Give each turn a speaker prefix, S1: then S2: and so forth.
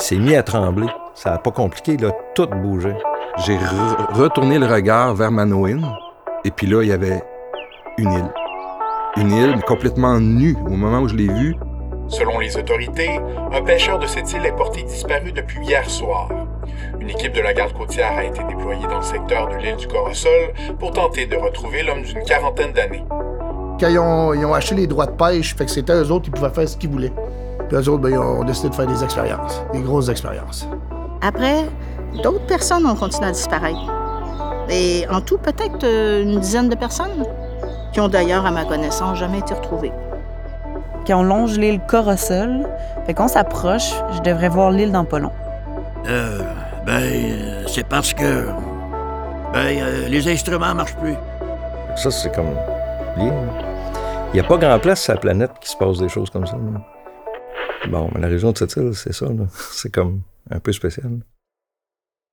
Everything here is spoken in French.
S1: il s'est mis à trembler. Ça n'a pas compliqué, là, tout bougeait.
S2: J'ai retourné le regard vers Manoïne, et puis là, il y avait une île. Une île complètement nue au moment où je l'ai vue.
S3: Selon les autorités, un pêcheur de cette île est porté disparu depuis hier soir. Une équipe de la garde côtière a été déployée dans le secteur de l'île du Corosol pour tenter de retrouver l'homme d'une quarantaine d'années.
S4: Quand ils ont, acheté les droits de pêche, fait que c'était eux autres qui pouvaient faire ce qu'ils voulaient. Puis eux autres, ben, ils ont décidé de faire des expériences, des grosses expériences.
S5: Après, d'autres personnes ont continué à disparaître. Et en tout, peut-être euh, une dizaine de personnes, qui ont d'ailleurs, à ma connaissance, jamais été retrouvées.
S6: Quand on longe l'île Corosol, fait qu'on s'approche, je devrais voir l'île dans pas long.
S7: Euh, ben, c'est parce que. Ben, euh, les instruments marchent plus.
S1: Ça, c'est comme. Il n'y a pas grand place sur la planète qui se passe des choses comme ça. Bon, la région de cette île, c'est ça. C'est comme un peu spécial.